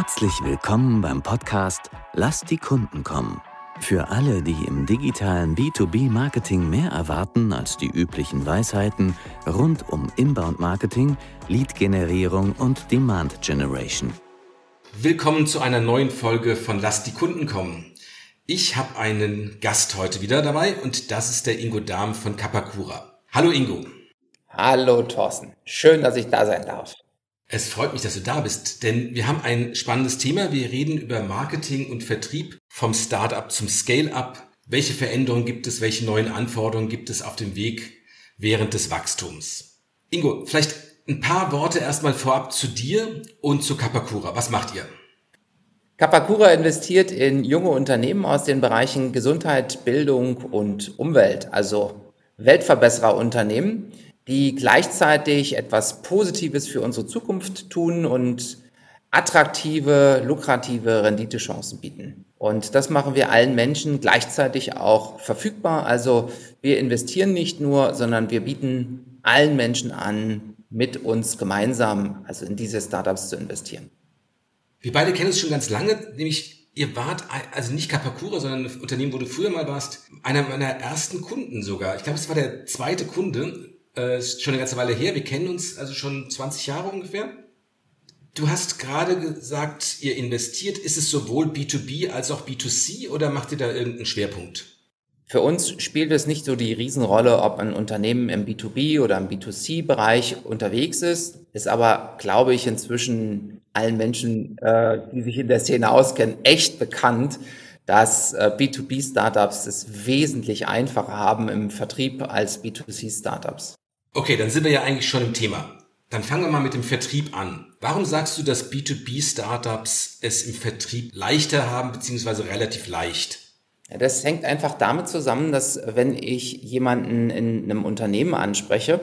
Herzlich willkommen beim Podcast Lass die Kunden kommen. Für alle, die im digitalen B2B-Marketing mehr erwarten als die üblichen Weisheiten rund um Inbound-Marketing, Lead-Generierung und Demand-Generation. Willkommen zu einer neuen Folge von Lass die Kunden kommen. Ich habe einen Gast heute wieder dabei und das ist der Ingo Dahm von Kapakura. Hallo Ingo. Hallo Thorsten. Schön, dass ich da sein darf. Es freut mich, dass du da bist, denn wir haben ein spannendes Thema. Wir reden über Marketing und Vertrieb vom Startup zum Scale-up. Welche Veränderungen gibt es? Welche neuen Anforderungen gibt es auf dem Weg während des Wachstums? Ingo, vielleicht ein paar Worte erstmal vorab zu dir und zu Kapakura. Was macht ihr? Kapakura investiert in junge Unternehmen aus den Bereichen Gesundheit, Bildung und Umwelt, also Weltverbessererunternehmen die gleichzeitig etwas Positives für unsere Zukunft tun und attraktive, lukrative Renditechancen bieten. Und das machen wir allen Menschen gleichzeitig auch verfügbar. Also wir investieren nicht nur, sondern wir bieten allen Menschen an, mit uns gemeinsam, also in diese Startups zu investieren. Wir beide kennen uns schon ganz lange, nämlich ihr wart, also nicht Kapakura, sondern ein Unternehmen, wo du früher mal warst, einer meiner ersten Kunden sogar. Ich glaube, es war der zweite Kunde äh, ist schon eine ganze Weile her. Wir kennen uns also schon 20 Jahre ungefähr. Du hast gerade gesagt, ihr investiert. Ist es sowohl B2B als auch B2C oder macht ihr da irgendeinen Schwerpunkt? Für uns spielt es nicht so die Riesenrolle, ob ein Unternehmen im B2B oder im B2C-Bereich unterwegs ist, ist aber, glaube ich, inzwischen allen Menschen, äh, die sich in der Szene auskennen, echt bekannt, dass äh, B2B-Startups es wesentlich einfacher haben im Vertrieb als B2C-Startups. Okay, dann sind wir ja eigentlich schon im Thema. Dann fangen wir mal mit dem Vertrieb an. Warum sagst du, dass B2B-Startups es im Vertrieb leichter haben, beziehungsweise relativ leicht? Ja, das hängt einfach damit zusammen, dass wenn ich jemanden in einem Unternehmen anspreche,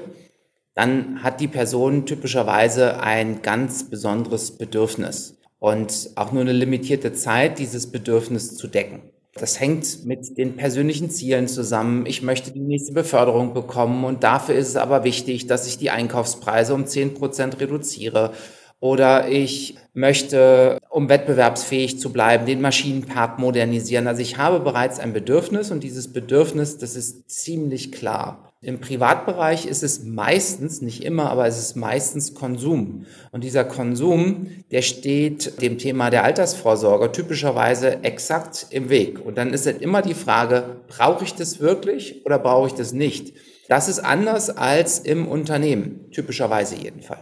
dann hat die Person typischerweise ein ganz besonderes Bedürfnis und auch nur eine limitierte Zeit, dieses Bedürfnis zu decken. Das hängt mit den persönlichen Zielen zusammen. Ich möchte die nächste Beförderung bekommen und dafür ist es aber wichtig, dass ich die Einkaufspreise um zehn Prozent reduziere. Oder ich möchte, um wettbewerbsfähig zu bleiben, den Maschinenpark modernisieren. Also ich habe bereits ein Bedürfnis und dieses Bedürfnis, das ist ziemlich klar. Im Privatbereich ist es meistens, nicht immer, aber es ist meistens Konsum. Und dieser Konsum, der steht dem Thema der Altersvorsorge typischerweise exakt im Weg. Und dann ist halt immer die Frage, brauche ich das wirklich oder brauche ich das nicht? Das ist anders als im Unternehmen, typischerweise jedenfalls.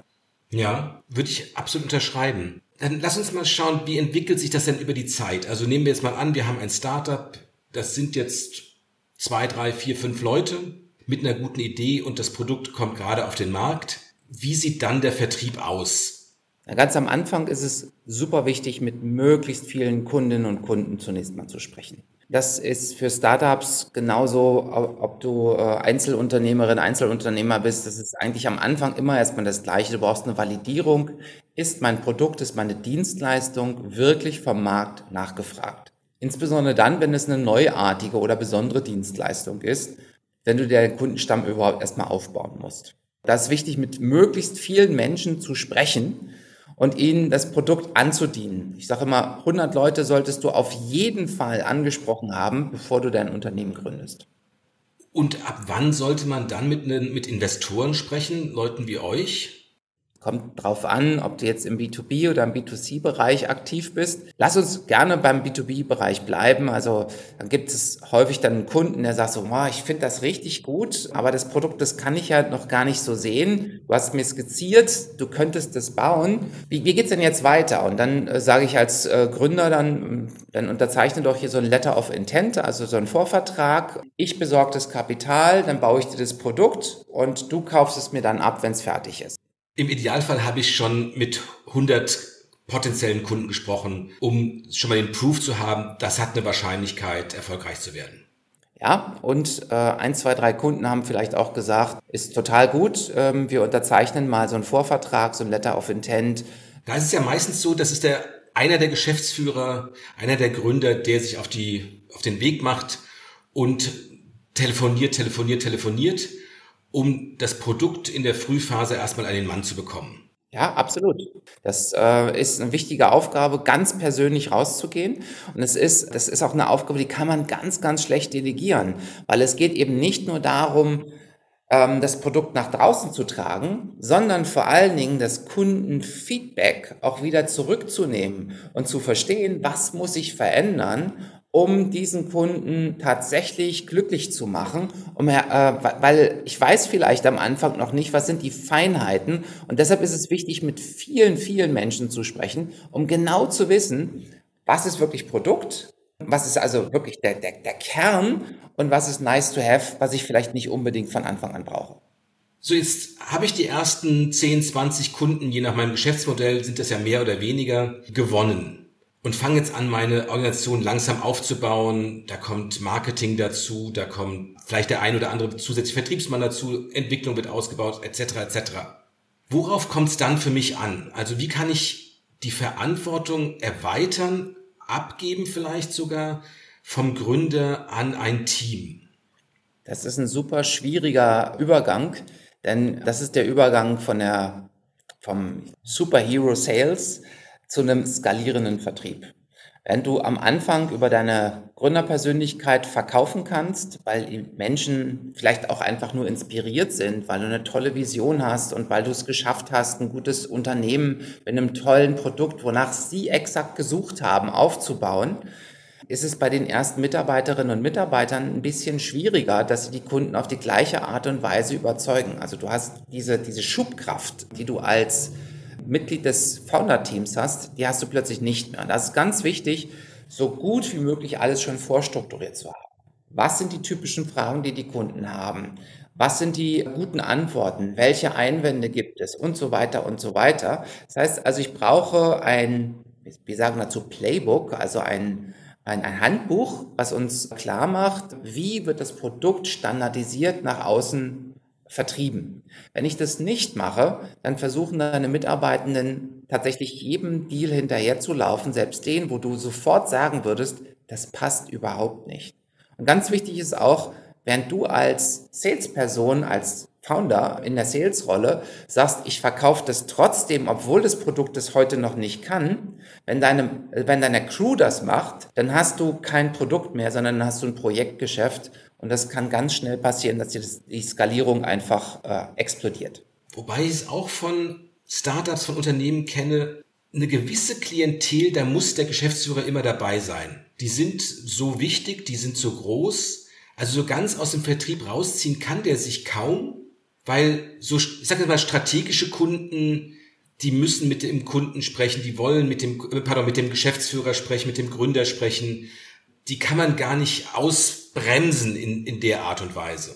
Ja, würde ich absolut unterschreiben. Dann lass uns mal schauen, wie entwickelt sich das denn über die Zeit? Also nehmen wir jetzt mal an, wir haben ein Startup, das sind jetzt zwei, drei, vier, fünf Leute mit einer guten Idee und das Produkt kommt gerade auf den Markt. Wie sieht dann der Vertrieb aus? Ganz am Anfang ist es super wichtig, mit möglichst vielen Kundinnen und Kunden zunächst mal zu sprechen. Das ist für Startups genauso, ob du äh, Einzelunternehmerin, Einzelunternehmer bist. Das ist eigentlich am Anfang immer erstmal das Gleiche. Du brauchst eine Validierung. Ist mein Produkt, ist meine Dienstleistung wirklich vom Markt nachgefragt? Insbesondere dann, wenn es eine neuartige oder besondere Dienstleistung ist wenn du den Kundenstamm überhaupt erstmal aufbauen musst. Da ist wichtig, mit möglichst vielen Menschen zu sprechen und ihnen das Produkt anzudienen. Ich sage immer, 100 Leute solltest du auf jeden Fall angesprochen haben, bevor du dein Unternehmen gründest. Und ab wann sollte man dann mit, mit Investoren sprechen, Leuten wie euch? Kommt drauf an, ob du jetzt im B2B oder im B2C-Bereich aktiv bist. Lass uns gerne beim B2B-Bereich bleiben. Also dann gibt es häufig dann einen Kunden, der sagt so, wow, ich finde das richtig gut, aber das Produkt, das kann ich ja noch gar nicht so sehen. Du hast mir skizziert, du könntest das bauen. Wie, wie geht's denn jetzt weiter? Und dann äh, sage ich als äh, Gründer dann, dann unterzeichne doch hier so ein Letter of Intent, also so ein Vorvertrag. Ich besorge das Kapital, dann baue ich dir das Produkt und du kaufst es mir dann ab, wenn es fertig ist. Im Idealfall habe ich schon mit 100 potenziellen Kunden gesprochen, um schon mal den Proof zu haben, das hat eine Wahrscheinlichkeit, erfolgreich zu werden. Ja, und äh, ein, zwei, drei Kunden haben vielleicht auch gesagt, ist total gut, ähm, wir unterzeichnen mal so einen Vorvertrag, so ein Letter of Intent. Da ist es ja meistens so, dass es der einer der Geschäftsführer, einer der Gründer, der sich auf die auf den Weg macht und telefoniert, telefoniert, telefoniert um das Produkt in der Frühphase erstmal an den Mann zu bekommen. Ja, absolut. Das äh, ist eine wichtige Aufgabe, ganz persönlich rauszugehen. Und es ist, das ist auch eine Aufgabe, die kann man ganz, ganz schlecht delegieren, weil es geht eben nicht nur darum, ähm, das Produkt nach draußen zu tragen, sondern vor allen Dingen das Kundenfeedback auch wieder zurückzunehmen und zu verstehen, was muss ich verändern, um diesen Kunden tatsächlich glücklich zu machen, um, äh, weil ich weiß vielleicht am Anfang noch nicht, was sind die Feinheiten. Und deshalb ist es wichtig, mit vielen, vielen Menschen zu sprechen, um genau zu wissen, was ist wirklich Produkt, was ist also wirklich der, der, der Kern und was ist nice to have, was ich vielleicht nicht unbedingt von Anfang an brauche. So, jetzt habe ich die ersten 10, 20 Kunden, je nach meinem Geschäftsmodell sind das ja mehr oder weniger, gewonnen und fange jetzt an, meine Organisation langsam aufzubauen. Da kommt Marketing dazu, da kommt vielleicht der ein oder andere zusätzliche Vertriebsmann dazu, Entwicklung wird ausgebaut, etc. etc. Worauf kommt es dann für mich an? Also wie kann ich die Verantwortung erweitern, abgeben vielleicht sogar vom Gründer an ein Team? Das ist ein super schwieriger Übergang, denn das ist der Übergang von der vom Superhero Sales zu einem skalierenden Vertrieb. Wenn du am Anfang über deine Gründerpersönlichkeit verkaufen kannst, weil die Menschen vielleicht auch einfach nur inspiriert sind, weil du eine tolle Vision hast und weil du es geschafft hast, ein gutes Unternehmen mit einem tollen Produkt, wonach sie exakt gesucht haben, aufzubauen, ist es bei den ersten Mitarbeiterinnen und Mitarbeitern ein bisschen schwieriger, dass sie die Kunden auf die gleiche Art und Weise überzeugen. Also du hast diese, diese Schubkraft, die du als Mitglied des Founder-Teams hast, die hast du plötzlich nicht mehr. Und das ist ganz wichtig, so gut wie möglich alles schon vorstrukturiert zu haben. Was sind die typischen Fragen, die die Kunden haben? Was sind die guten Antworten? Welche Einwände gibt es? Und so weiter und so weiter. Das heißt also, ich brauche ein, wir sagen dazu Playbook, also ein, ein, ein Handbuch, was uns klar macht, wie wird das Produkt standardisiert nach außen vertrieben. Wenn ich das nicht mache, dann versuchen deine Mitarbeitenden tatsächlich jedem Deal hinterher zu laufen, selbst den, wo du sofort sagen würdest, das passt überhaupt nicht. Und ganz wichtig ist auch, während du als Salesperson, als Founder in der Sales-Rolle sagst, ich verkaufe das trotzdem, obwohl das Produkt es heute noch nicht kann. Wenn deine, wenn deine Crew das macht, dann hast du kein Produkt mehr, sondern hast du ein Projektgeschäft und das kann ganz schnell passieren, dass die Skalierung einfach äh, explodiert. Wobei ich es auch von Startups, von Unternehmen kenne, eine gewisse Klientel, da muss der Geschäftsführer immer dabei sein. Die sind so wichtig, die sind so groß. Also so ganz aus dem Vertrieb rausziehen kann der sich kaum, weil so, ich sag jetzt mal, strategische Kunden, die müssen mit dem Kunden sprechen, die wollen mit dem, pardon, mit dem Geschäftsführer sprechen, mit dem Gründer sprechen. Die kann man gar nicht aus bremsen in, in der Art und Weise.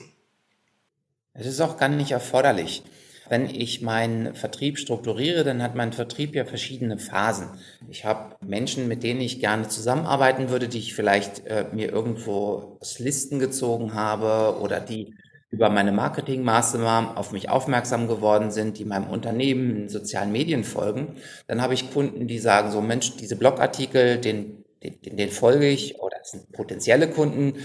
Es ist auch gar nicht erforderlich. Wenn ich meinen Vertrieb strukturiere, dann hat mein Vertrieb ja verschiedene Phasen. Ich habe Menschen, mit denen ich gerne zusammenarbeiten würde, die ich vielleicht äh, mir irgendwo aus Listen gezogen habe oder die über meine Marketingmaßnahmen auf mich aufmerksam geworden sind, die meinem Unternehmen in sozialen Medien folgen. Dann habe ich Kunden, die sagen so, Mensch, diese Blogartikel, den den, den folge ich oder es sind potenzielle Kunden,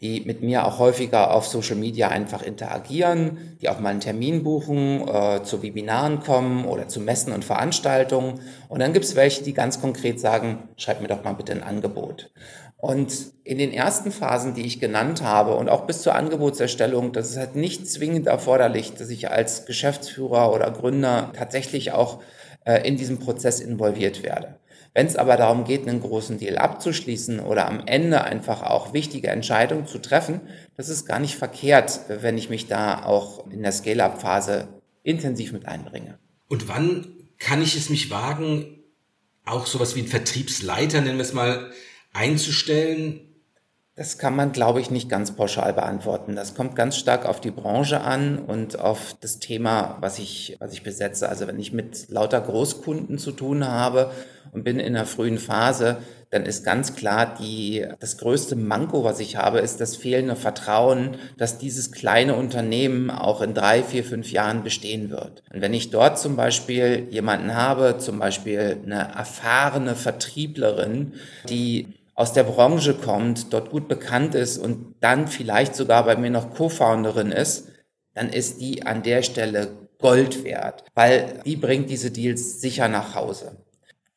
die mit mir auch häufiger auf Social Media einfach interagieren, die auch mal einen Termin buchen, äh, zu Webinaren kommen oder zu Messen und Veranstaltungen. Und dann gibt es welche, die ganz konkret sagen, schreib mir doch mal bitte ein Angebot. Und in den ersten Phasen, die ich genannt habe und auch bis zur Angebotserstellung, das ist halt nicht zwingend erforderlich, dass ich als Geschäftsführer oder Gründer tatsächlich auch äh, in diesem Prozess involviert werde. Wenn es aber darum geht, einen großen Deal abzuschließen oder am Ende einfach auch wichtige Entscheidungen zu treffen, das ist gar nicht verkehrt, wenn ich mich da auch in der Scale-up-Phase intensiv mit einbringe. Und wann kann ich es mich wagen, auch sowas wie ein Vertriebsleiter, nennen wir es mal, einzustellen? Das kann man, glaube ich, nicht ganz pauschal beantworten. Das kommt ganz stark auf die Branche an und auf das Thema, was ich, was ich besetze. Also wenn ich mit lauter Großkunden zu tun habe und bin in der frühen Phase, dann ist ganz klar, die, das größte Manko, was ich habe, ist das fehlende Vertrauen, dass dieses kleine Unternehmen auch in drei, vier, fünf Jahren bestehen wird. Und wenn ich dort zum Beispiel jemanden habe, zum Beispiel eine erfahrene Vertrieblerin, die aus der Branche kommt, dort gut bekannt ist und dann vielleicht sogar bei mir noch Co-Founderin ist, dann ist die an der Stelle Gold wert, weil die bringt diese Deals sicher nach Hause.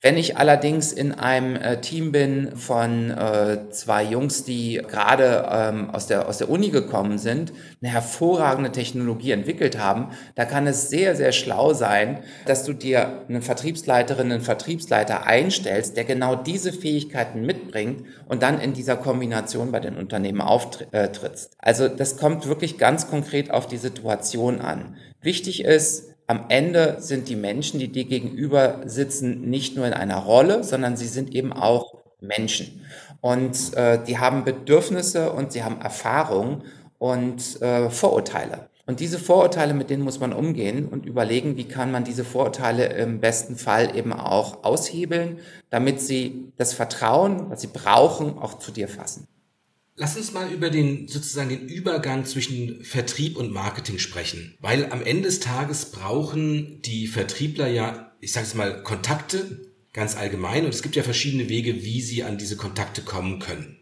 Wenn ich allerdings in einem äh, Team bin von äh, zwei Jungs, die gerade ähm, aus, der, aus der Uni gekommen sind, eine hervorragende Technologie entwickelt haben, da kann es sehr, sehr schlau sein, dass du dir eine Vertriebsleiterin, einen Vertriebsleiter einstellst, der genau diese Fähigkeiten mitbringt und dann in dieser Kombination bei den Unternehmen auftrittst. Also das kommt wirklich ganz konkret auf die Situation an. Wichtig ist, am Ende sind die Menschen, die dir gegenüber sitzen, nicht nur in einer Rolle, sondern sie sind eben auch Menschen. Und äh, die haben Bedürfnisse und sie haben Erfahrungen und äh, Vorurteile. Und diese Vorurteile, mit denen muss man umgehen und überlegen, wie kann man diese Vorurteile im besten Fall eben auch aushebeln, damit sie das Vertrauen, was sie brauchen, auch zu dir fassen. Lass uns mal über den sozusagen den Übergang zwischen Vertrieb und Marketing sprechen, weil am Ende des Tages brauchen die Vertriebler ja, ich sage es mal, Kontakte ganz allgemein. Und es gibt ja verschiedene Wege, wie sie an diese Kontakte kommen können.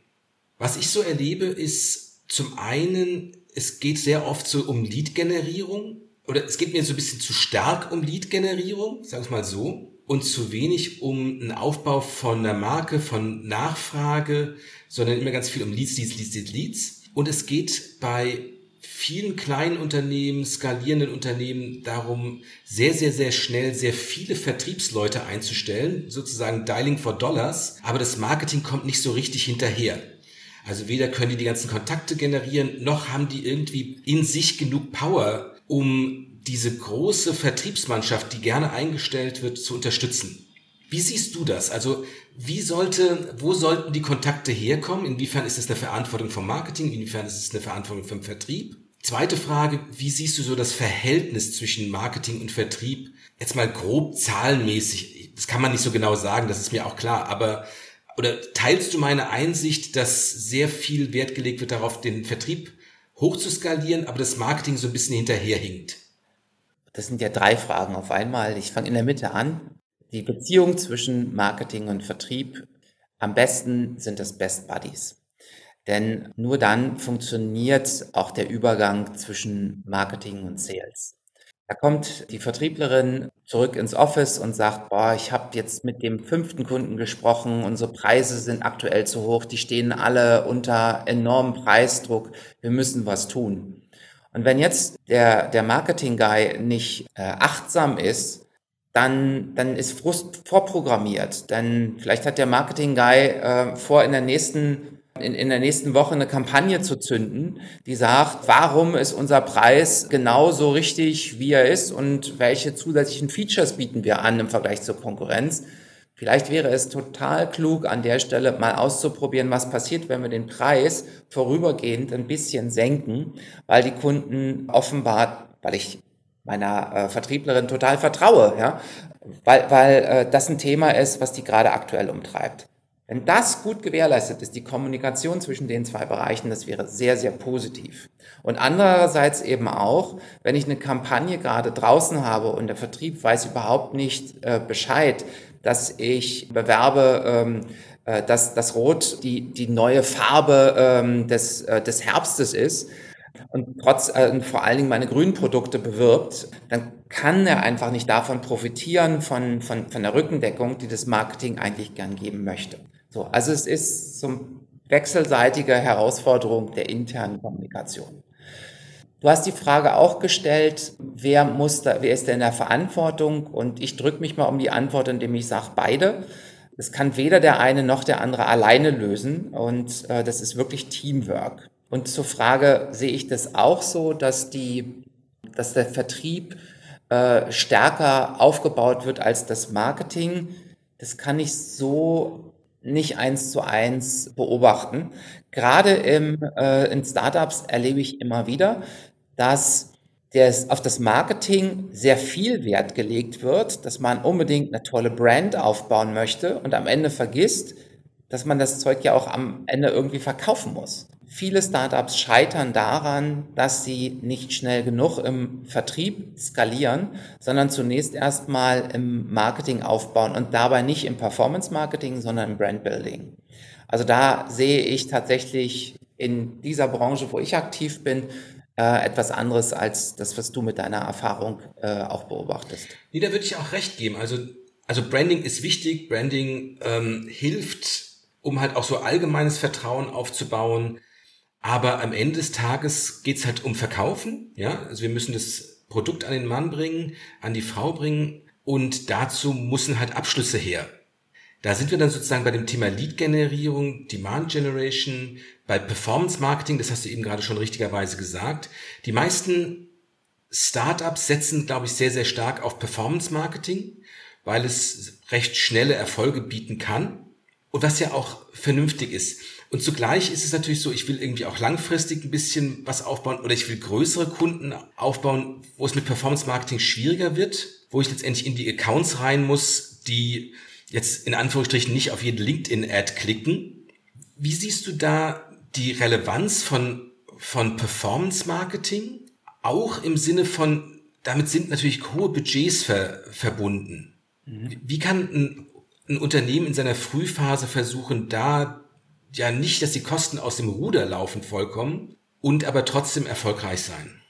Was ich so erlebe, ist zum einen, es geht sehr oft so um Lead-Generierung. Oder es geht mir so ein bisschen zu stark um Lead-Generierung, sag ich mal so, und zu wenig um einen Aufbau von einer Marke, von Nachfrage, sondern immer ganz viel um Leads, Leads, Leads, Leads, Leads. Und es geht bei vielen kleinen Unternehmen, skalierenden Unternehmen darum, sehr, sehr, sehr schnell sehr viele Vertriebsleute einzustellen, sozusagen Dialing for Dollars, aber das Marketing kommt nicht so richtig hinterher. Also weder können die die ganzen Kontakte generieren, noch haben die irgendwie in sich genug Power, um diese große Vertriebsmannschaft, die gerne eingestellt wird, zu unterstützen. Wie siehst du das? Also wie sollte, wo sollten die Kontakte herkommen? Inwiefern ist es eine Verantwortung vom Marketing? Inwiefern ist es eine Verantwortung vom Vertrieb? Zweite Frage, wie siehst du so das Verhältnis zwischen Marketing und Vertrieb? Jetzt mal grob zahlenmäßig. Das kann man nicht so genau sagen, das ist mir auch klar. Aber, oder teilst du meine Einsicht, dass sehr viel Wert gelegt wird darauf, den Vertrieb hochzuskalieren, aber das Marketing so ein bisschen hinterherhinkt? Das sind ja drei Fragen auf einmal. Ich fange in der Mitte an. Die Beziehung zwischen Marketing und Vertrieb, am besten sind das Best Buddies. Denn nur dann funktioniert auch der Übergang zwischen Marketing und Sales. Da kommt die Vertrieblerin zurück ins Office und sagt, boah, ich habe jetzt mit dem fünften Kunden gesprochen, unsere Preise sind aktuell zu hoch, die stehen alle unter enormem Preisdruck, wir müssen was tun. Und wenn jetzt der, der Marketing-Guy nicht äh, achtsam ist dann, dann ist Frust vorprogrammiert. Dann vielleicht hat der Marketing-Guy äh, vor, in der nächsten in, in der nächsten Woche eine Kampagne zu zünden, die sagt, warum ist unser Preis genauso richtig, wie er ist und welche zusätzlichen Features bieten wir an im Vergleich zur Konkurrenz. Vielleicht wäre es total klug, an der Stelle mal auszuprobieren, was passiert, wenn wir den Preis vorübergehend ein bisschen senken, weil die Kunden offenbar, weil ich meiner äh, Vertrieblerin total vertraue, ja, weil, weil äh, das ein Thema ist, was die gerade aktuell umtreibt. Wenn das gut gewährleistet ist, die Kommunikation zwischen den zwei Bereichen, das wäre sehr, sehr positiv. Und andererseits eben auch, wenn ich eine Kampagne gerade draußen habe und der Vertrieb weiß überhaupt nicht äh, Bescheid, dass ich bewerbe, ähm, äh, dass das Rot die, die neue Farbe ähm, des, äh, des Herbstes ist, und trotz äh, vor allen Dingen meine grünen Produkte bewirbt, dann kann er einfach nicht davon profitieren, von, von, von der Rückendeckung, die das Marketing eigentlich gern geben möchte. So, also es ist so eine wechselseitige Herausforderung der internen Kommunikation. Du hast die Frage auch gestellt, wer muss da, wer ist denn in der Verantwortung? Und ich drücke mich mal um die Antwort, indem ich sage, beide. Es kann weder der eine noch der andere alleine lösen und äh, das ist wirklich Teamwork. Und zur Frage, sehe ich das auch so, dass, die, dass der Vertrieb äh, stärker aufgebaut wird als das Marketing? Das kann ich so nicht eins zu eins beobachten. Gerade im, äh, in Startups erlebe ich immer wieder, dass des, auf das Marketing sehr viel Wert gelegt wird, dass man unbedingt eine tolle Brand aufbauen möchte und am Ende vergisst, dass man das Zeug ja auch am Ende irgendwie verkaufen muss. Viele Startups scheitern daran, dass sie nicht schnell genug im Vertrieb skalieren, sondern zunächst erstmal im Marketing aufbauen und dabei nicht im Performance Marketing, sondern im Brand Building. Also da sehe ich tatsächlich in dieser Branche, wo ich aktiv bin, äh, etwas anderes als das, was du mit deiner Erfahrung äh, auch beobachtest. Nee, da würde ich auch recht geben. Also, also Branding ist wichtig. Branding ähm, hilft, um halt auch so allgemeines Vertrauen aufzubauen. Aber am Ende des Tages geht's halt um Verkaufen. Ja, also wir müssen das Produkt an den Mann bringen, an die Frau bringen. Und dazu müssen halt Abschlüsse her. Da sind wir dann sozusagen bei dem Thema Lead-Generierung, Demand Generation, bei Performance Marketing, das hast du eben gerade schon richtigerweise gesagt. Die meisten Startups setzen, glaube ich, sehr, sehr stark auf Performance Marketing, weil es recht schnelle Erfolge bieten kann und was ja auch vernünftig ist. Und zugleich ist es natürlich so, ich will irgendwie auch langfristig ein bisschen was aufbauen oder ich will größere Kunden aufbauen, wo es mit Performance Marketing schwieriger wird, wo ich letztendlich in die Accounts rein muss, die jetzt in Anführungsstrichen nicht auf jede LinkedIn-Ad klicken. Wie siehst du da die Relevanz von, von Performance Marketing? Auch im Sinne von, damit sind natürlich hohe Budgets ver, verbunden. Mhm. Wie kann ein, ein Unternehmen in seiner Frühphase versuchen, da ja nicht, dass die Kosten aus dem Ruder laufen vollkommen und aber trotzdem erfolgreich sein?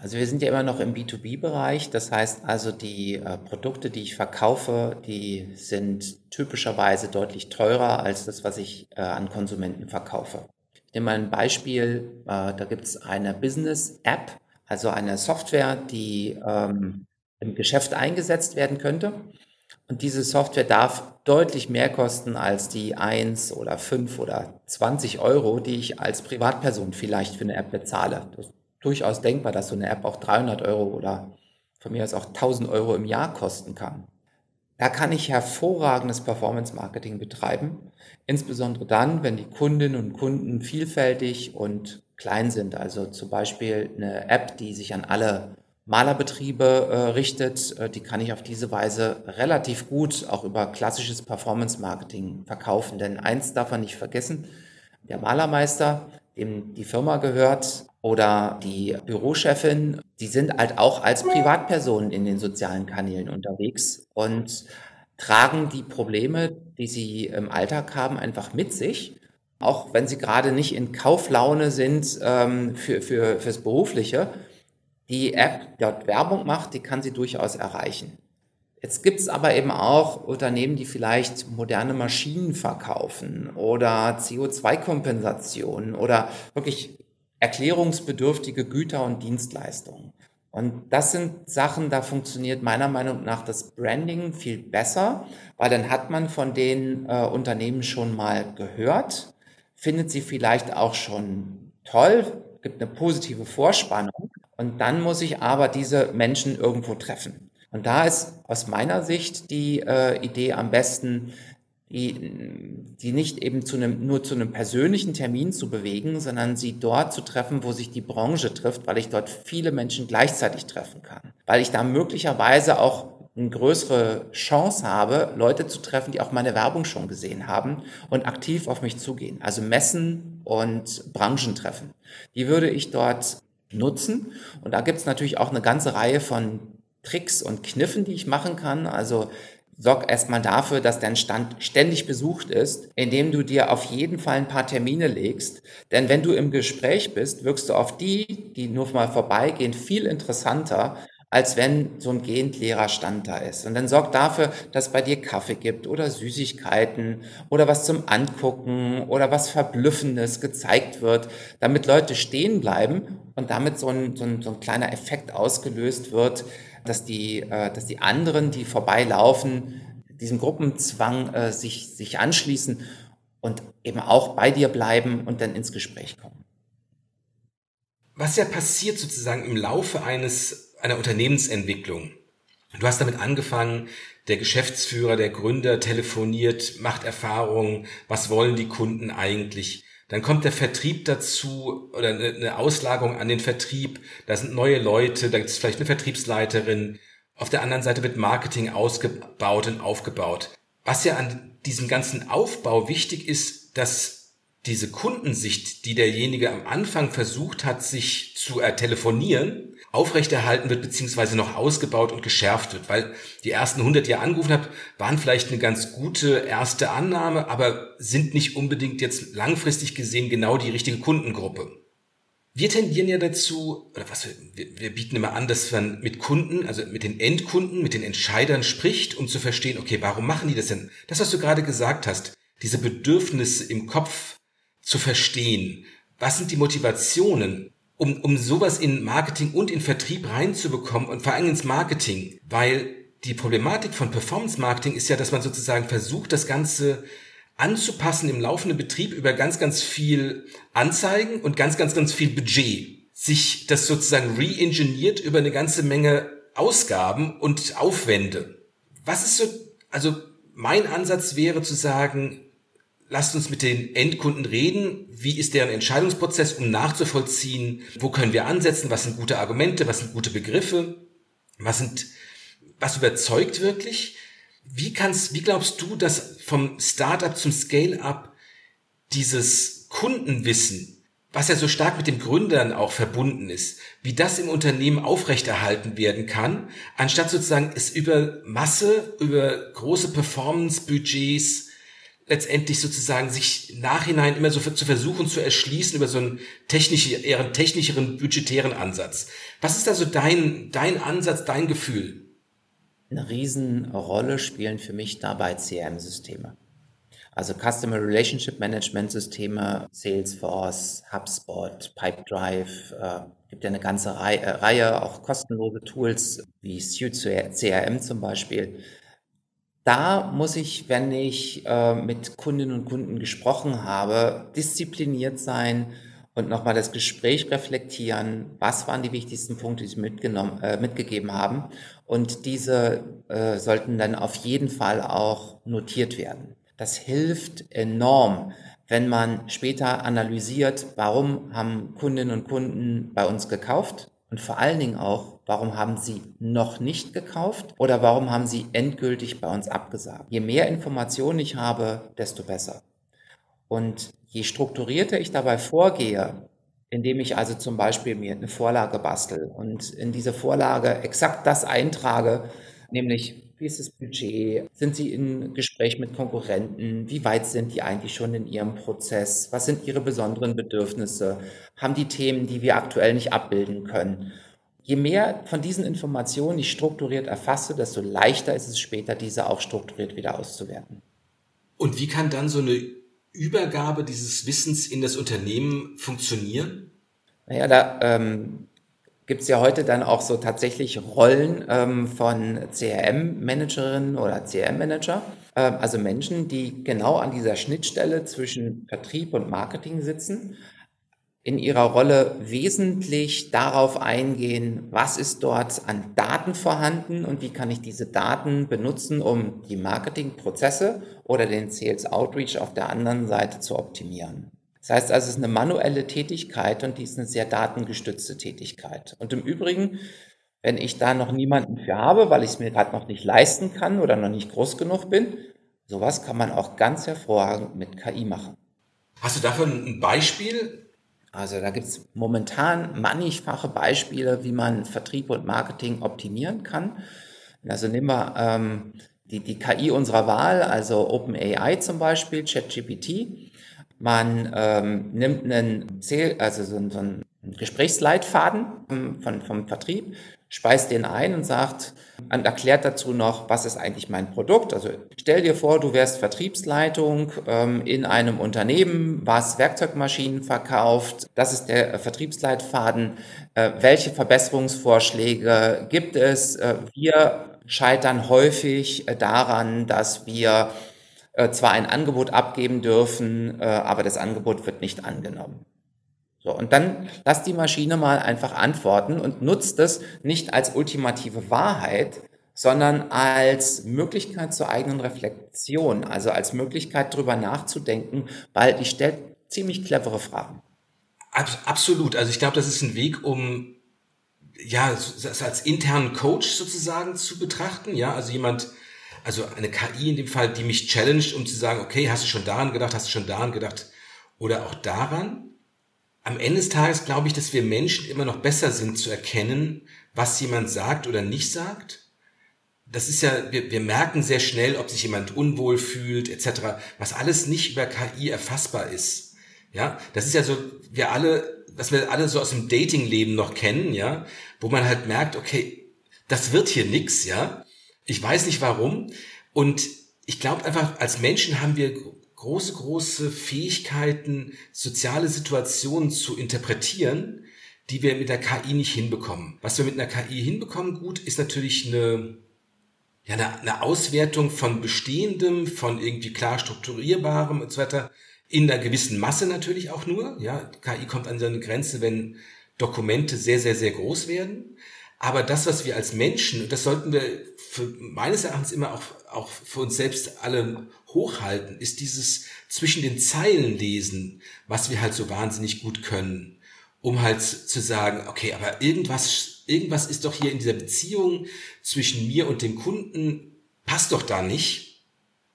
Also wir sind ja immer noch im B2B-Bereich. Das heißt also, die äh, Produkte, die ich verkaufe, die sind typischerweise deutlich teurer als das, was ich äh, an Konsumenten verkaufe. Ich nehme mal ein Beispiel. Äh, da gibt es eine Business-App, also eine Software, die ähm, im Geschäft eingesetzt werden könnte. Und diese Software darf deutlich mehr kosten als die 1 oder 5 oder 20 Euro, die ich als Privatperson vielleicht für eine App bezahle. Das durchaus denkbar, dass so eine App auch 300 Euro oder von mir aus auch 1000 Euro im Jahr kosten kann. Da kann ich hervorragendes Performance-Marketing betreiben, insbesondere dann, wenn die Kundinnen und Kunden vielfältig und klein sind. Also zum Beispiel eine App, die sich an alle Malerbetriebe äh, richtet, äh, die kann ich auf diese Weise relativ gut auch über klassisches Performance-Marketing verkaufen. Denn eins darf man nicht vergessen, der Malermeister, dem die Firma gehört, oder die Bürochefin, die sind halt auch als Privatpersonen in den sozialen Kanälen unterwegs und tragen die Probleme, die sie im Alltag haben, einfach mit sich. Auch wenn sie gerade nicht in Kauflaune sind ähm, für, für, fürs Berufliche. Die App, dort Werbung macht, die kann sie durchaus erreichen. Jetzt gibt es aber eben auch Unternehmen, die vielleicht moderne Maschinen verkaufen oder CO2-Kompensationen oder wirklich erklärungsbedürftige Güter und Dienstleistungen. Und das sind Sachen, da funktioniert meiner Meinung nach das Branding viel besser, weil dann hat man von den äh, Unternehmen schon mal gehört, findet sie vielleicht auch schon toll, gibt eine positive Vorspannung und dann muss ich aber diese Menschen irgendwo treffen. Und da ist aus meiner Sicht die äh, Idee am besten, die, die nicht eben zu einem, nur zu einem persönlichen Termin zu bewegen, sondern sie dort zu treffen, wo sich die Branche trifft, weil ich dort viele Menschen gleichzeitig treffen kann. Weil ich da möglicherweise auch eine größere Chance habe, Leute zu treffen, die auch meine Werbung schon gesehen haben und aktiv auf mich zugehen. Also Messen und Branchentreffen. Die würde ich dort nutzen. Und da gibt es natürlich auch eine ganze Reihe von Tricks und Kniffen, die ich machen kann. Also sorg erstmal dafür, dass dein Stand ständig besucht ist, indem du dir auf jeden Fall ein paar Termine legst. Denn wenn du im Gespräch bist, wirkst du auf die, die nur mal vorbeigehen, viel interessanter, als wenn so ein gehend leerer Stand da ist. Und dann sorg dafür, dass bei dir Kaffee gibt oder Süßigkeiten oder was zum Angucken oder was Verblüffendes gezeigt wird, damit Leute stehen bleiben und damit so ein, so ein, so ein kleiner Effekt ausgelöst wird, dass die, äh, dass die anderen, die vorbeilaufen, diesem Gruppenzwang äh, sich, sich anschließen und eben auch bei dir bleiben und dann ins Gespräch kommen. Was ja passiert sozusagen im Laufe eines, einer Unternehmensentwicklung. Du hast damit angefangen, der Geschäftsführer, der Gründer telefoniert, macht Erfahrungen, was wollen die Kunden eigentlich? Dann kommt der Vertrieb dazu oder eine Auslagerung an den Vertrieb. Da sind neue Leute, da gibt es vielleicht eine Vertriebsleiterin. Auf der anderen Seite wird Marketing ausgebaut und aufgebaut. Was ja an diesem ganzen Aufbau wichtig ist, dass diese Kundensicht, die derjenige am Anfang versucht hat, sich zu äh, telefonieren, aufrechterhalten wird, beziehungsweise noch ausgebaut und geschärft wird. Weil die ersten 100, die ihr angerufen habt, waren vielleicht eine ganz gute erste Annahme, aber sind nicht unbedingt jetzt langfristig gesehen genau die richtige Kundengruppe. Wir tendieren ja dazu, oder was wir, wir bieten immer an, dass man mit Kunden, also mit den Endkunden, mit den Entscheidern spricht, um zu verstehen, okay, warum machen die das denn? Das, was du gerade gesagt hast, diese Bedürfnisse im Kopf zu verstehen. Was sind die Motivationen? Um, um sowas in Marketing und in Vertrieb reinzubekommen und vor allem ins Marketing, weil die Problematik von Performance Marketing ist ja, dass man sozusagen versucht, das Ganze anzupassen im laufenden Betrieb über ganz, ganz viel Anzeigen und ganz, ganz, ganz viel Budget. Sich das sozusagen re-engineert über eine ganze Menge Ausgaben und Aufwände. Was ist so, also mein Ansatz wäre zu sagen, lasst uns mit den Endkunden reden. Wie ist deren Entscheidungsprozess, um nachzuvollziehen, wo können wir ansetzen, was sind gute Argumente, was sind gute Begriffe, was sind, was überzeugt wirklich? Wie kannst, wie glaubst du, dass vom Startup zum Scale-up dieses Kundenwissen, was ja so stark mit dem Gründern auch verbunden ist, wie das im Unternehmen aufrechterhalten werden kann, anstatt sozusagen es über Masse, über große Performance-Budgets letztendlich sozusagen sich nachhinein immer so zu versuchen zu erschließen über so einen technischen, eher technischeren, budgetären Ansatz. Was ist da so dein, dein Ansatz, dein Gefühl? Eine Riesenrolle spielen für mich dabei CRM-Systeme. Also Customer Relationship Management Systeme, Salesforce, HubSpot, Pipedrive, äh, gibt ja eine ganze Reihe, äh, Reihe auch kostenlose Tools wie Suite CRM zum Beispiel. Da muss ich, wenn ich äh, mit Kundinnen und Kunden gesprochen habe, diszipliniert sein, und nochmal das Gespräch reflektieren, was waren die wichtigsten Punkte, die Sie mitgenommen, äh, mitgegeben haben. Und diese äh, sollten dann auf jeden Fall auch notiert werden. Das hilft enorm, wenn man später analysiert, warum haben Kundinnen und Kunden bei uns gekauft und vor allen Dingen auch, warum haben sie noch nicht gekauft oder warum haben sie endgültig bei uns abgesagt. Je mehr Informationen ich habe, desto besser. Und je strukturierter ich dabei vorgehe, indem ich also zum Beispiel mir eine Vorlage bastel und in diese Vorlage exakt das eintrage, nämlich wie ist das Budget? Sind Sie in Gespräch mit Konkurrenten? Wie weit sind die eigentlich schon in Ihrem Prozess? Was sind Ihre besonderen Bedürfnisse? Haben die Themen, die wir aktuell nicht abbilden können? Je mehr von diesen Informationen ich strukturiert erfasse, desto leichter ist es später, diese auch strukturiert wieder auszuwerten. Und wie kann dann so eine Übergabe dieses Wissens in das Unternehmen funktionieren? Naja, da ähm, gibt es ja heute dann auch so tatsächlich Rollen ähm, von CRM-Managerinnen oder CRM-Manager, äh, also Menschen, die genau an dieser Schnittstelle zwischen Vertrieb und Marketing sitzen, in ihrer Rolle wesentlich darauf eingehen, was ist dort an Daten vorhanden und wie kann ich diese Daten benutzen, um die Marketingprozesse oder den Sales Outreach auf der anderen Seite zu optimieren. Das heißt also, es ist eine manuelle Tätigkeit und die ist eine sehr datengestützte Tätigkeit. Und im Übrigen, wenn ich da noch niemanden für habe, weil ich es mir gerade noch nicht leisten kann oder noch nicht groß genug bin, sowas kann man auch ganz hervorragend mit KI machen. Hast du dafür ein Beispiel? Also da gibt es momentan mannigfache Beispiele, wie man Vertrieb und Marketing optimieren kann. Also nehmen wir ähm, die, die KI unserer Wahl, also OpenAI zum Beispiel, ChatGPT. Man ähm, nimmt einen, Zähl also so, so einen Gesprächsleitfaden von, vom Vertrieb, speist den ein und sagt und erklärt dazu noch, was ist eigentlich mein Produkt. Also stell dir vor, du wärst Vertriebsleitung ähm, in einem Unternehmen, was Werkzeugmaschinen verkauft. Das ist der Vertriebsleitfaden. Äh, welche Verbesserungsvorschläge gibt es? Äh, wir scheitern häufig äh, daran, dass wir äh, zwar ein Angebot abgeben dürfen, äh, aber das Angebot wird nicht angenommen. So, und dann lass die Maschine mal einfach antworten und nutzt das nicht als ultimative Wahrheit, sondern als Möglichkeit zur eigenen Reflexion, also als Möglichkeit drüber nachzudenken, weil die stellt ziemlich clevere Fragen. Absolut. Also ich glaube, das ist ein Weg, um ja, das als internen Coach sozusagen zu betrachten. Ja, also jemand, also eine KI in dem Fall, die mich challenged, um zu sagen, okay, hast du schon daran gedacht, hast du schon daran gedacht oder auch daran am Ende des Tages glaube ich, dass wir Menschen immer noch besser sind zu erkennen, was jemand sagt oder nicht sagt. Das ist ja, wir, wir merken sehr schnell, ob sich jemand unwohl fühlt, etc., was alles nicht über KI erfassbar ist. Ja, das ist ja so, wir alle, was wir alle so aus dem Datingleben noch kennen, ja, wo man halt merkt, okay, das wird hier nix, ja. Ich weiß nicht warum. Und ich glaube einfach, als Menschen haben wir große, große Fähigkeiten, soziale Situationen zu interpretieren, die wir mit der KI nicht hinbekommen. Was wir mit einer KI hinbekommen, gut, ist natürlich eine, ja, eine, eine Auswertung von Bestehendem, von irgendwie klar strukturierbarem und so weiter, in einer gewissen Masse natürlich auch nur. Ja, KI kommt an seine Grenze, wenn Dokumente sehr, sehr, sehr groß werden. Aber das, was wir als Menschen, das sollten wir für meines Erachtens immer auch, auch für uns selbst alle hochhalten, ist dieses zwischen den Zeilen lesen, was wir halt so wahnsinnig gut können, um halt zu sagen, okay, aber irgendwas, irgendwas ist doch hier in dieser Beziehung zwischen mir und dem Kunden, passt doch da nicht.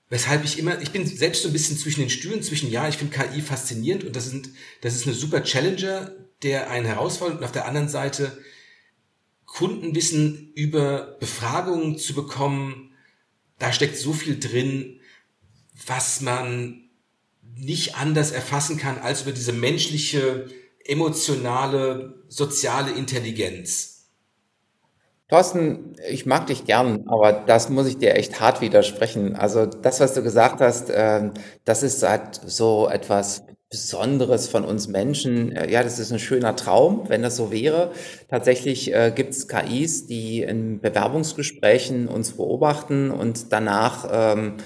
Weshalb ich immer, ich bin selbst so ein bisschen zwischen den Stühlen, zwischen, ja, ich finde KI faszinierend und das sind, das ist eine super Challenger, der einen herausfordert und auf der anderen Seite Kundenwissen über Befragungen zu bekommen, da steckt so viel drin, was man nicht anders erfassen kann als über diese menschliche, emotionale, soziale Intelligenz. Thorsten, ich mag dich gern, aber das muss ich dir echt hart widersprechen. Also das, was du gesagt hast, äh, das ist halt so etwas Besonderes von uns Menschen. Äh, ja, das ist ein schöner Traum, wenn das so wäre. Tatsächlich äh, gibt es KIs, die in Bewerbungsgesprächen uns beobachten und danach ähm,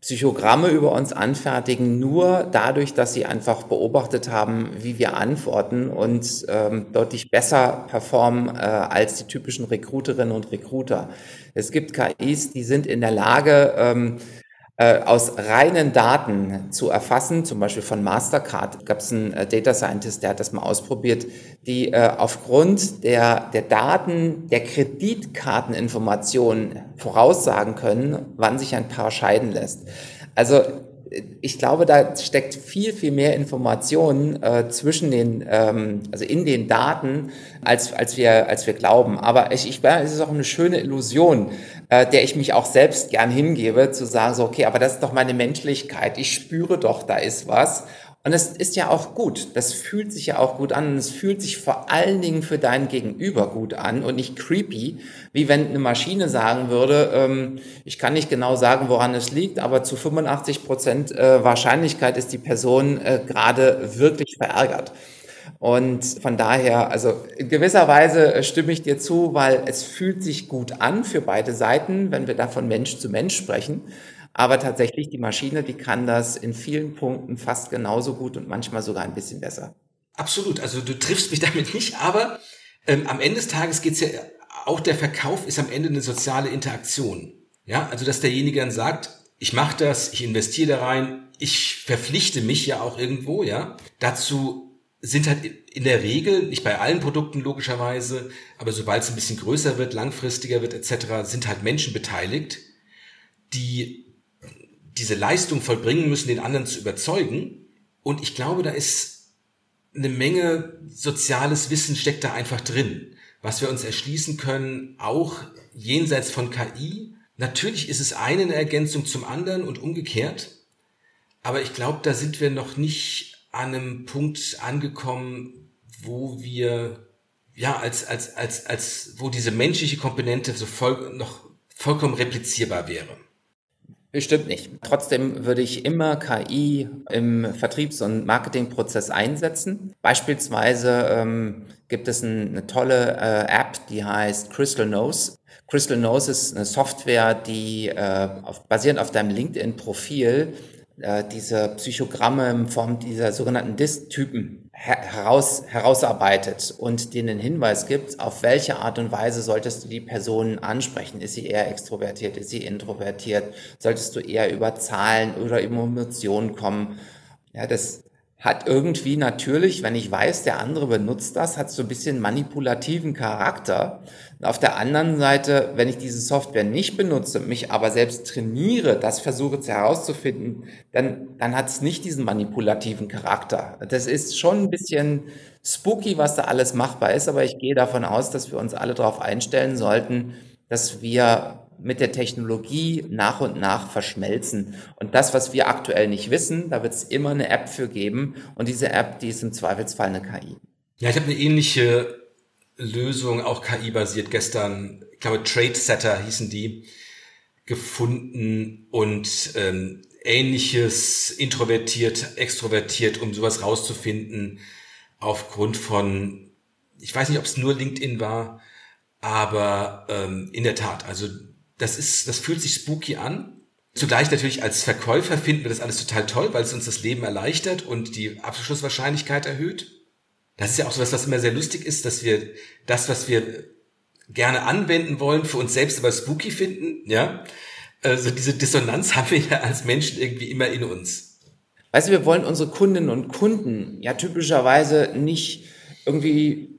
Psychogramme über uns anfertigen, nur dadurch, dass sie einfach beobachtet haben, wie wir antworten und ähm, deutlich besser performen äh, als die typischen Recruiterinnen und Recruiter. Es gibt KIs, die sind in der Lage, ähm, äh, aus reinen Daten zu erfassen, zum Beispiel von Mastercard, gab es einen äh, Data Scientist, der hat das mal ausprobiert, die äh, aufgrund der, der Daten der Kreditkarteninformationen voraussagen können, wann sich ein Paar scheiden lässt. Also ich glaube, da steckt viel, viel mehr Informationen äh, zwischen den, ähm, also in den Daten, als, als, wir, als wir glauben. Aber ich, ich es ist auch eine schöne Illusion, äh, der ich mich auch selbst gern hingebe, zu sagen, so, okay, aber das ist doch meine Menschlichkeit. Ich spüre doch, da ist was. Und es ist ja auch gut. Das fühlt sich ja auch gut an. Und es fühlt sich vor allen Dingen für dein Gegenüber gut an und nicht creepy, wie wenn eine Maschine sagen würde, ähm, ich kann nicht genau sagen, woran es liegt, aber zu 85 Prozent äh, Wahrscheinlichkeit ist die Person äh, gerade wirklich verärgert. Und von daher, also in gewisser Weise äh, stimme ich dir zu, weil es fühlt sich gut an für beide Seiten, wenn wir da von Mensch zu Mensch sprechen. Aber tatsächlich, die Maschine, die kann das in vielen Punkten fast genauso gut und manchmal sogar ein bisschen besser. Absolut. Also du triffst mich damit nicht, aber ähm, am Ende des Tages geht's ja, auch der Verkauf ist am Ende eine soziale Interaktion. Ja, also dass derjenige dann sagt, ich mache das, ich investiere da rein, ich verpflichte mich ja auch irgendwo, ja. Dazu sind halt in der Regel, nicht bei allen Produkten logischerweise, aber sobald es ein bisschen größer wird, langfristiger wird etc., sind halt Menschen beteiligt, die diese Leistung vollbringen müssen, den anderen zu überzeugen. Und ich glaube, da ist eine Menge soziales Wissen steckt da einfach drin, was wir uns erschließen können, auch jenseits von KI. Natürlich ist es eine, eine Ergänzung zum anderen und umgekehrt. Aber ich glaube, da sind wir noch nicht an einem Punkt angekommen, wo wir, ja, als, als, als, als, wo diese menschliche Komponente so voll, noch vollkommen replizierbar wäre. Bestimmt nicht. Trotzdem würde ich immer KI im Vertriebs- und Marketingprozess einsetzen. Beispielsweise ähm, gibt es ein, eine tolle äh, App, die heißt Crystal Nose. Crystal Nose ist eine Software, die äh, auf, basierend auf deinem LinkedIn-Profil äh, diese Psychogramme in Form dieser sogenannten DIST-Typen heraus, herausarbeitet und dir einen Hinweis gibt, auf welche Art und Weise solltest du die Person ansprechen. Ist sie eher extrovertiert, ist sie introvertiert? Solltest du eher über Zahlen oder über Emotionen kommen? Ja, das hat irgendwie natürlich, wenn ich weiß, der andere benutzt das, hat so ein bisschen manipulativen Charakter. Und auf der anderen Seite, wenn ich diese Software nicht benutze, mich aber selbst trainiere, das versuche zu herauszufinden, dann, dann hat es nicht diesen manipulativen Charakter. Das ist schon ein bisschen spooky, was da alles machbar ist, aber ich gehe davon aus, dass wir uns alle darauf einstellen sollten, dass wir mit der Technologie nach und nach verschmelzen. Und das, was wir aktuell nicht wissen, da wird es immer eine App für geben. Und diese App, die ist im Zweifelsfall eine KI. Ja, ich habe eine ähnliche Lösung, auch KI-basiert, gestern, ich glaube, Trade Setter hießen die, gefunden und ähm, ähnliches introvertiert, extrovertiert, um sowas rauszufinden, aufgrund von, ich weiß nicht, ob es nur LinkedIn war, aber ähm, in der Tat, also das ist, das fühlt sich spooky an. Zugleich natürlich als Verkäufer finden wir das alles total toll, weil es uns das Leben erleichtert und die Abschlusswahrscheinlichkeit erhöht. Das ist ja auch so was, was immer sehr lustig ist, dass wir das, was wir gerne anwenden wollen, für uns selbst aber spooky finden, ja. Also diese Dissonanz haben wir ja als Menschen irgendwie immer in uns. Weißt du, wir wollen unsere Kundinnen und Kunden ja typischerweise nicht irgendwie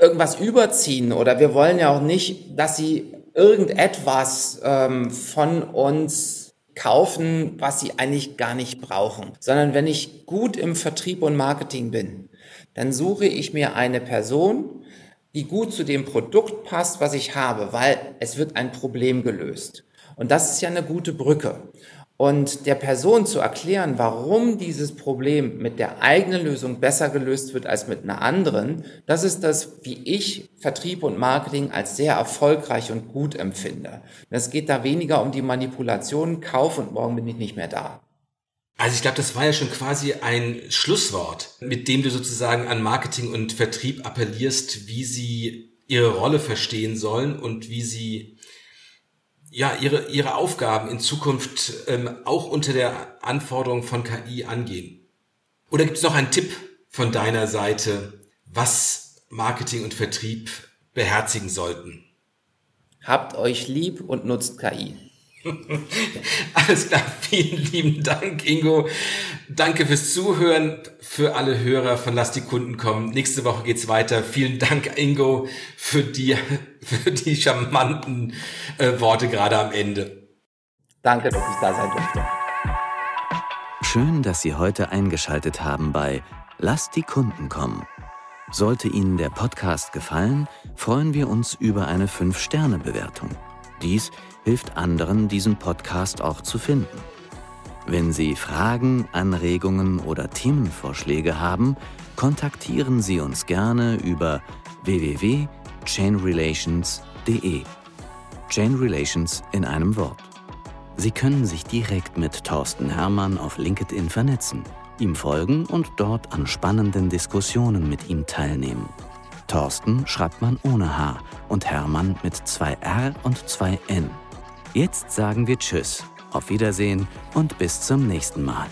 irgendwas überziehen oder wir wollen ja auch nicht, dass sie irgendetwas ähm, von uns kaufen, was sie eigentlich gar nicht brauchen, sondern wenn ich gut im Vertrieb und Marketing bin, dann suche ich mir eine Person, die gut zu dem Produkt passt, was ich habe, weil es wird ein Problem gelöst. Und das ist ja eine gute Brücke. Und der Person zu erklären, warum dieses Problem mit der eigenen Lösung besser gelöst wird als mit einer anderen, das ist das, wie ich Vertrieb und Marketing als sehr erfolgreich und gut empfinde. Es geht da weniger um die Manipulation, Kauf und morgen bin ich nicht mehr da. Also ich glaube, das war ja schon quasi ein Schlusswort, mit dem du sozusagen an Marketing und Vertrieb appellierst, wie sie ihre Rolle verstehen sollen und wie sie ja ihre ihre Aufgaben in Zukunft ähm, auch unter der Anforderung von KI angehen. Oder gibt es noch einen Tipp von deiner Seite, was Marketing und Vertrieb beherzigen sollten? Habt euch lieb und nutzt KI. Alles klar, vielen lieben Dank, Ingo. Danke fürs Zuhören, für alle Hörer von Lass die Kunden kommen. Nächste Woche geht's weiter. Vielen Dank, Ingo, für die, für die charmanten äh, Worte gerade am Ende. Danke, dass ich da sein durfte. Schön, dass Sie heute eingeschaltet haben bei Lass die Kunden kommen. Sollte Ihnen der Podcast gefallen, freuen wir uns über eine 5-Sterne-Bewertung. Dies hilft anderen, diesen Podcast auch zu finden. Wenn Sie Fragen, Anregungen oder Themenvorschläge haben, kontaktieren Sie uns gerne über www.chainrelations.de. Chain Relations in einem Wort. Sie können sich direkt mit Thorsten Hermann auf LinkedIn vernetzen, ihm folgen und dort an spannenden Diskussionen mit ihm teilnehmen. Thorsten schreibt man ohne H und Hermann mit zwei R und zwei N. Jetzt sagen wir Tschüss, auf Wiedersehen und bis zum nächsten Mal.